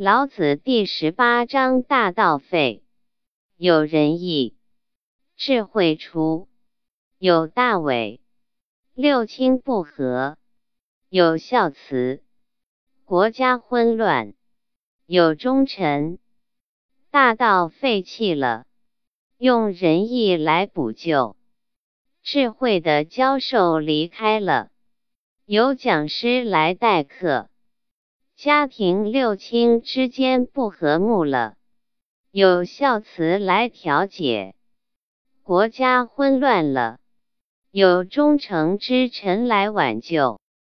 老子第十八章大道废，有仁义，智慧出；有大伪，六亲不和；有孝慈，国家混乱；有忠臣。大道废弃了，用仁义来补救；智慧的教授离开了，有讲师来代课。家庭六亲之间不和睦了，有孝慈来调解；国家混乱了，有忠诚之臣来挽救。